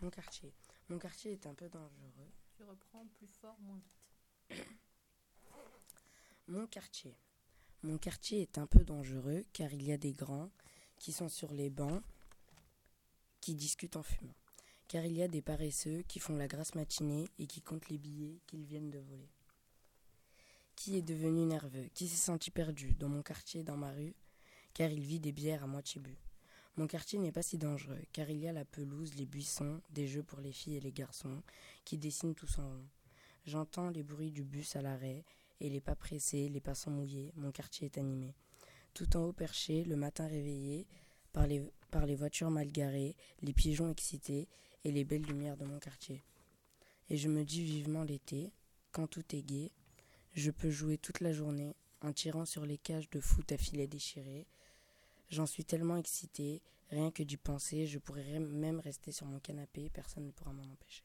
Mon quartier. Mon quartier est un peu dangereux. Je reprends plus fort, moins vite. Mon quartier. Mon quartier est un peu dangereux car il y a des grands qui sont sur les bancs qui discutent en fumant. Car il y a des paresseux qui font la grasse matinée et qui comptent les billets qu'ils viennent de voler. Qui est devenu nerveux Qui s'est senti perdu dans mon quartier, dans ma rue Car il vit des bières à moitié bues. Mon quartier n'est pas si dangereux, car il y a la pelouse, les buissons, des jeux pour les filles et les garçons, qui dessinent tous en rond. J'entends les bruits du bus à l'arrêt, et les pas pressés, les passants mouillés, mon quartier est animé. Tout en haut perché, le matin réveillé, par les, par les voitures mal garées, les pigeons excités, et les belles lumières de mon quartier. Et je me dis vivement l'été, quand tout est gai, je peux jouer toute la journée en tirant sur les cages de foot à filets déchirés, J'en suis tellement excitée, rien que d'y penser, je pourrais même rester sur mon canapé, personne ne pourra m'en empêcher.